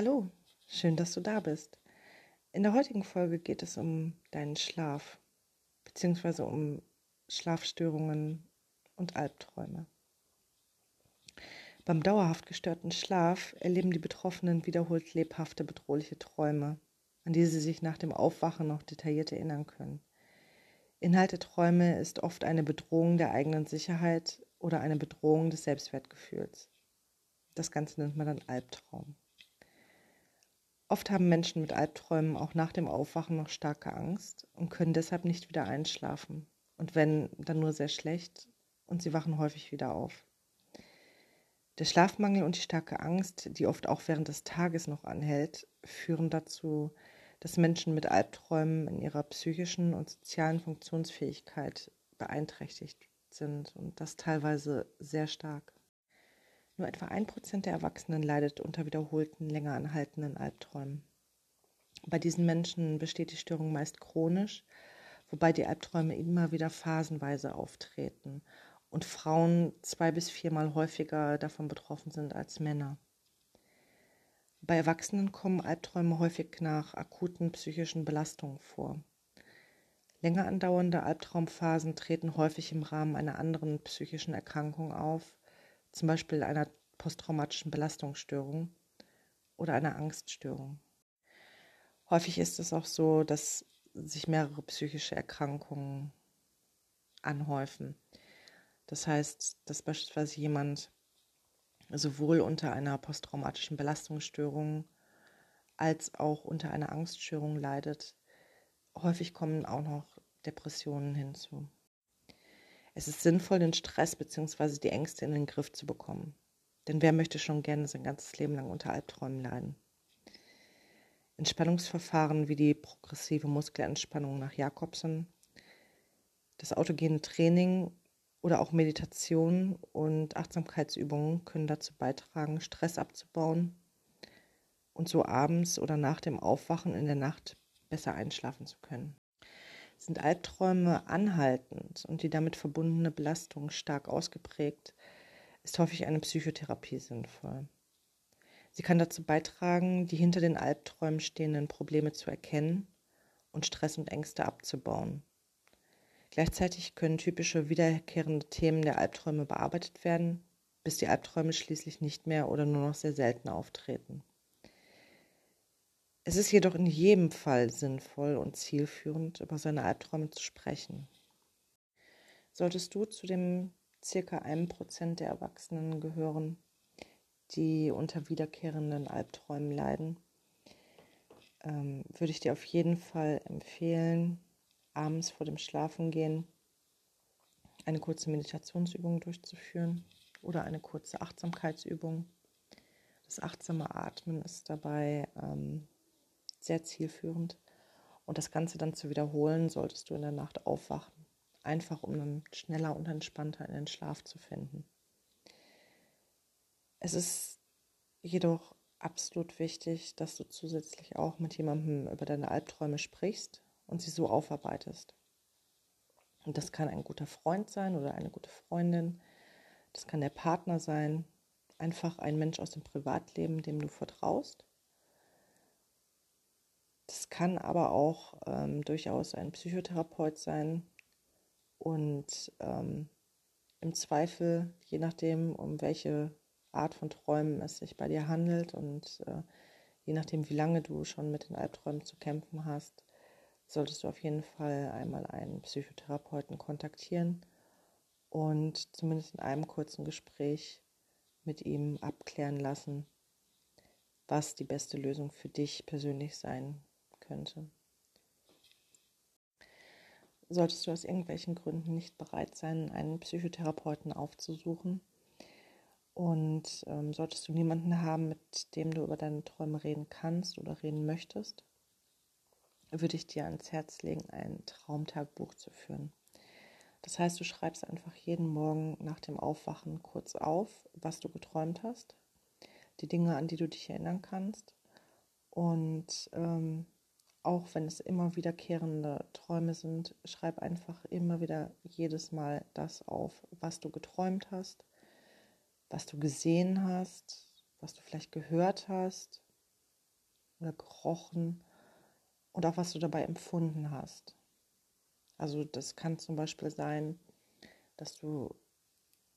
Hallo, schön, dass du da bist. In der heutigen Folge geht es um deinen Schlaf, beziehungsweise um Schlafstörungen und Albträume. Beim dauerhaft gestörten Schlaf erleben die Betroffenen wiederholt lebhafte, bedrohliche Träume, an die sie sich nach dem Aufwachen noch detailliert erinnern können. Inhalt der Träume ist oft eine Bedrohung der eigenen Sicherheit oder eine Bedrohung des Selbstwertgefühls. Das Ganze nennt man dann Albtraum. Oft haben Menschen mit Albträumen auch nach dem Aufwachen noch starke Angst und können deshalb nicht wieder einschlafen. Und wenn, dann nur sehr schlecht und sie wachen häufig wieder auf. Der Schlafmangel und die starke Angst, die oft auch während des Tages noch anhält, führen dazu, dass Menschen mit Albträumen in ihrer psychischen und sozialen Funktionsfähigkeit beeinträchtigt sind und das teilweise sehr stark. Nur etwa ein Prozent der Erwachsenen leidet unter wiederholten, länger anhaltenden Albträumen. Bei diesen Menschen besteht die Störung meist chronisch, wobei die Albträume immer wieder phasenweise auftreten und Frauen zwei bis viermal häufiger davon betroffen sind als Männer. Bei Erwachsenen kommen Albträume häufig nach akuten psychischen Belastungen vor. Länger andauernde Albtraumphasen treten häufig im Rahmen einer anderen psychischen Erkrankung auf, zum Beispiel einer posttraumatischen Belastungsstörung oder einer Angststörung. Häufig ist es auch so, dass sich mehrere psychische Erkrankungen anhäufen. Das heißt, dass beispielsweise jemand sowohl unter einer posttraumatischen Belastungsstörung als auch unter einer Angststörung leidet. Häufig kommen auch noch Depressionen hinzu. Es ist sinnvoll, den Stress bzw. die Ängste in den Griff zu bekommen. Denn wer möchte schon gerne sein ganzes Leben lang unter Albträumen leiden? Entspannungsverfahren wie die progressive Muskelentspannung nach Jakobsen, das autogene Training oder auch Meditation und Achtsamkeitsübungen können dazu beitragen, Stress abzubauen und so abends oder nach dem Aufwachen in der Nacht besser einschlafen zu können. Sind Albträume anhaltend und die damit verbundene Belastung stark ausgeprägt, ist häufig eine Psychotherapie sinnvoll. Sie kann dazu beitragen, die hinter den Albträumen stehenden Probleme zu erkennen und Stress und Ängste abzubauen Gleichzeitig können typische wiederkehrende Themen der Albträume bearbeitet werden, bis die Albträume schließlich nicht mehr oder nur noch sehr selten auftreten. Es ist jedoch in jedem Fall sinnvoll und zielführend, über seine Albträume zu sprechen. Solltest du zu dem circa einem Prozent der Erwachsenen gehören, die unter wiederkehrenden Albträumen leiden, ähm, würde ich dir auf jeden Fall empfehlen, abends vor dem Schlafengehen eine kurze Meditationsübung durchzuführen oder eine kurze Achtsamkeitsübung. Das achtsame Atmen ist dabei ähm, sehr zielführend und das Ganze dann zu wiederholen, solltest du in der Nacht aufwachen, einfach um dann schneller und entspannter in den Schlaf zu finden. Es ist jedoch absolut wichtig, dass du zusätzlich auch mit jemandem über deine Albträume sprichst, und sie so aufarbeitest. Und das kann ein guter Freund sein oder eine gute Freundin. Das kann der Partner sein. Einfach ein Mensch aus dem Privatleben, dem du vertraust. Das kann aber auch ähm, durchaus ein Psychotherapeut sein. Und ähm, im Zweifel, je nachdem, um welche Art von Träumen es sich bei dir handelt und äh, je nachdem, wie lange du schon mit den Albträumen zu kämpfen hast, solltest du auf jeden Fall einmal einen Psychotherapeuten kontaktieren und zumindest in einem kurzen Gespräch mit ihm abklären lassen, was die beste Lösung für dich persönlich sein könnte. Solltest du aus irgendwelchen Gründen nicht bereit sein, einen Psychotherapeuten aufzusuchen und ähm, solltest du niemanden haben, mit dem du über deine Träume reden kannst oder reden möchtest, würde ich dir ans Herz legen, ein Traumtagbuch zu führen. Das heißt, du schreibst einfach jeden Morgen nach dem Aufwachen kurz auf, was du geträumt hast, die Dinge, an die du dich erinnern kannst. Und ähm, auch wenn es immer wiederkehrende Träume sind, schreib einfach immer wieder jedes Mal das auf, was du geträumt hast, was du gesehen hast, was du vielleicht gehört hast, oder gerochen und auch was du dabei empfunden hast. Also das kann zum Beispiel sein, dass du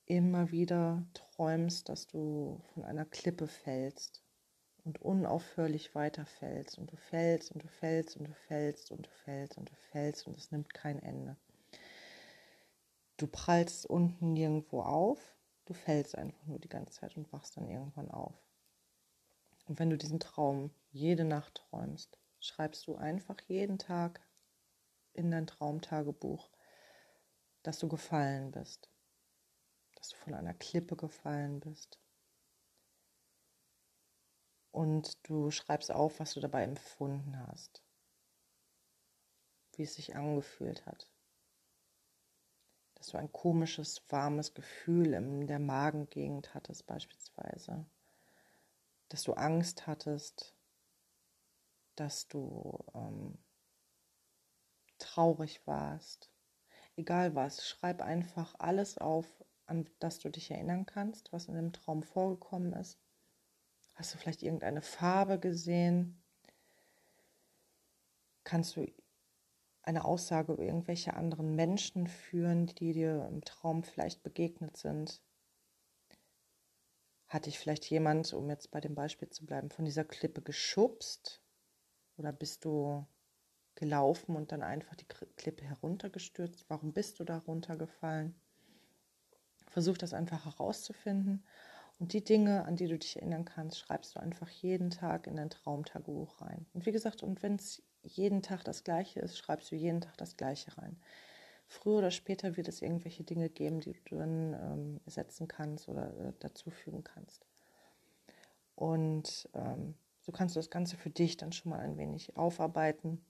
immer wieder träumst, dass du von einer Klippe fällst und unaufhörlich weiterfällst und du fällst und du fällst und du fällst und du fällst und du fällst und es nimmt kein Ende. Du prallst unten nirgendwo auf, du fällst einfach nur die ganze Zeit und wachst dann irgendwann auf. Und wenn du diesen Traum jede Nacht träumst, schreibst du einfach jeden Tag in dein Traumtagebuch, dass du gefallen bist, dass du von einer Klippe gefallen bist. Und du schreibst auf, was du dabei empfunden hast, wie es sich angefühlt hat dass du ein komisches, warmes Gefühl in der Magengegend hattest beispielsweise, dass du Angst hattest, dass du ähm, traurig warst. Egal was, schreib einfach alles auf, an das du dich erinnern kannst, was in dem Traum vorgekommen ist. Hast du vielleicht irgendeine Farbe gesehen? Kannst du eine Aussage über irgendwelche anderen Menschen führen, die dir im Traum vielleicht begegnet sind? Hat dich vielleicht jemand, um jetzt bei dem Beispiel zu bleiben, von dieser Klippe geschubst? Oder bist du gelaufen und dann einfach die Klippe heruntergestürzt? Warum bist du da runtergefallen? Versuch das einfach herauszufinden. Und die Dinge, an die du dich erinnern kannst, schreibst du einfach jeden Tag in dein Traumtagebuch rein. Und wie gesagt, und wenn es jeden Tag das Gleiche ist, schreibst du jeden Tag das Gleiche rein. Früher oder später wird es irgendwelche Dinge geben, die du dann ähm, ersetzen kannst oder äh, dazufügen kannst. Und ähm, so kannst du das Ganze für dich dann schon mal ein wenig aufarbeiten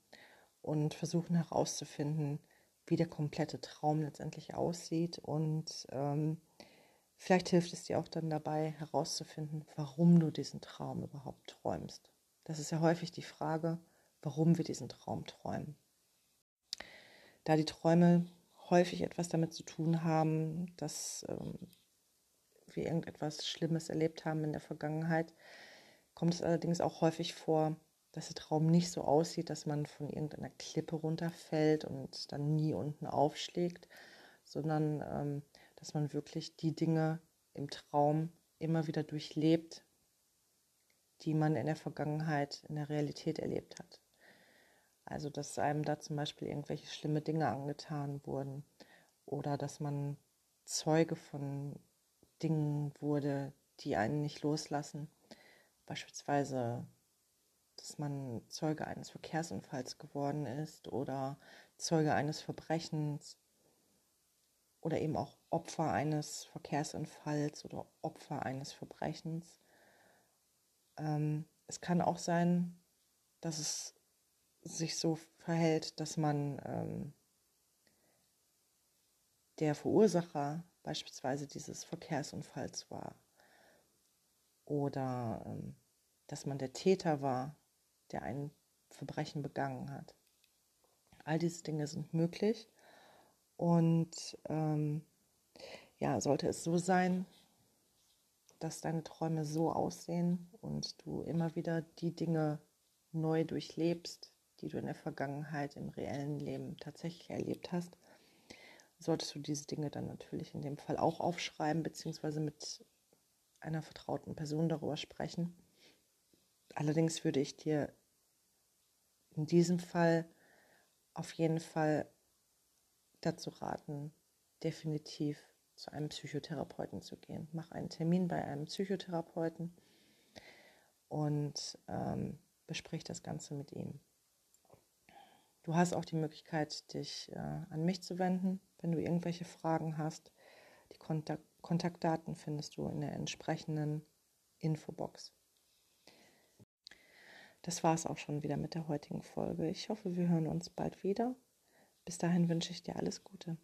und versuchen herauszufinden, wie der komplette Traum letztendlich aussieht. Und ähm, vielleicht hilft es dir auch dann dabei herauszufinden, warum du diesen Traum überhaupt träumst. Das ist ja häufig die Frage, warum wir diesen Traum träumen. Da die Träume häufig etwas damit zu tun haben, dass ähm, wir irgendetwas Schlimmes erlebt haben in der Vergangenheit, kommt es allerdings auch häufig vor, dass der Traum nicht so aussieht, dass man von irgendeiner Klippe runterfällt und dann nie unten aufschlägt, sondern ähm, dass man wirklich die Dinge im Traum immer wieder durchlebt, die man in der Vergangenheit in der Realität erlebt hat. Also dass einem da zum Beispiel irgendwelche schlimme Dinge angetan wurden oder dass man Zeuge von Dingen wurde, die einen nicht loslassen. Beispielsweise, dass man Zeuge eines Verkehrsunfalls geworden ist oder Zeuge eines Verbrechens oder eben auch Opfer eines Verkehrsunfalls oder Opfer eines Verbrechens. Ähm, es kann auch sein, dass es sich so verhält, dass man ähm, der Verursacher beispielsweise dieses Verkehrsunfalls war oder ähm, dass man der Täter war, der ein Verbrechen begangen hat. All diese Dinge sind möglich und ähm, ja, sollte es so sein, dass deine Träume so aussehen und du immer wieder die Dinge neu durchlebst, die du in der Vergangenheit im reellen Leben tatsächlich erlebt hast, solltest du diese Dinge dann natürlich in dem Fall auch aufschreiben, beziehungsweise mit einer vertrauten Person darüber sprechen. Allerdings würde ich dir in diesem Fall auf jeden Fall dazu raten, definitiv zu einem Psychotherapeuten zu gehen. Mach einen Termin bei einem Psychotherapeuten und ähm, besprich das Ganze mit ihm. Du hast auch die Möglichkeit, dich äh, an mich zu wenden, wenn du irgendwelche Fragen hast. Die Kontakt Kontaktdaten findest du in der entsprechenden Infobox. Das war es auch schon wieder mit der heutigen Folge. Ich hoffe, wir hören uns bald wieder. Bis dahin wünsche ich dir alles Gute.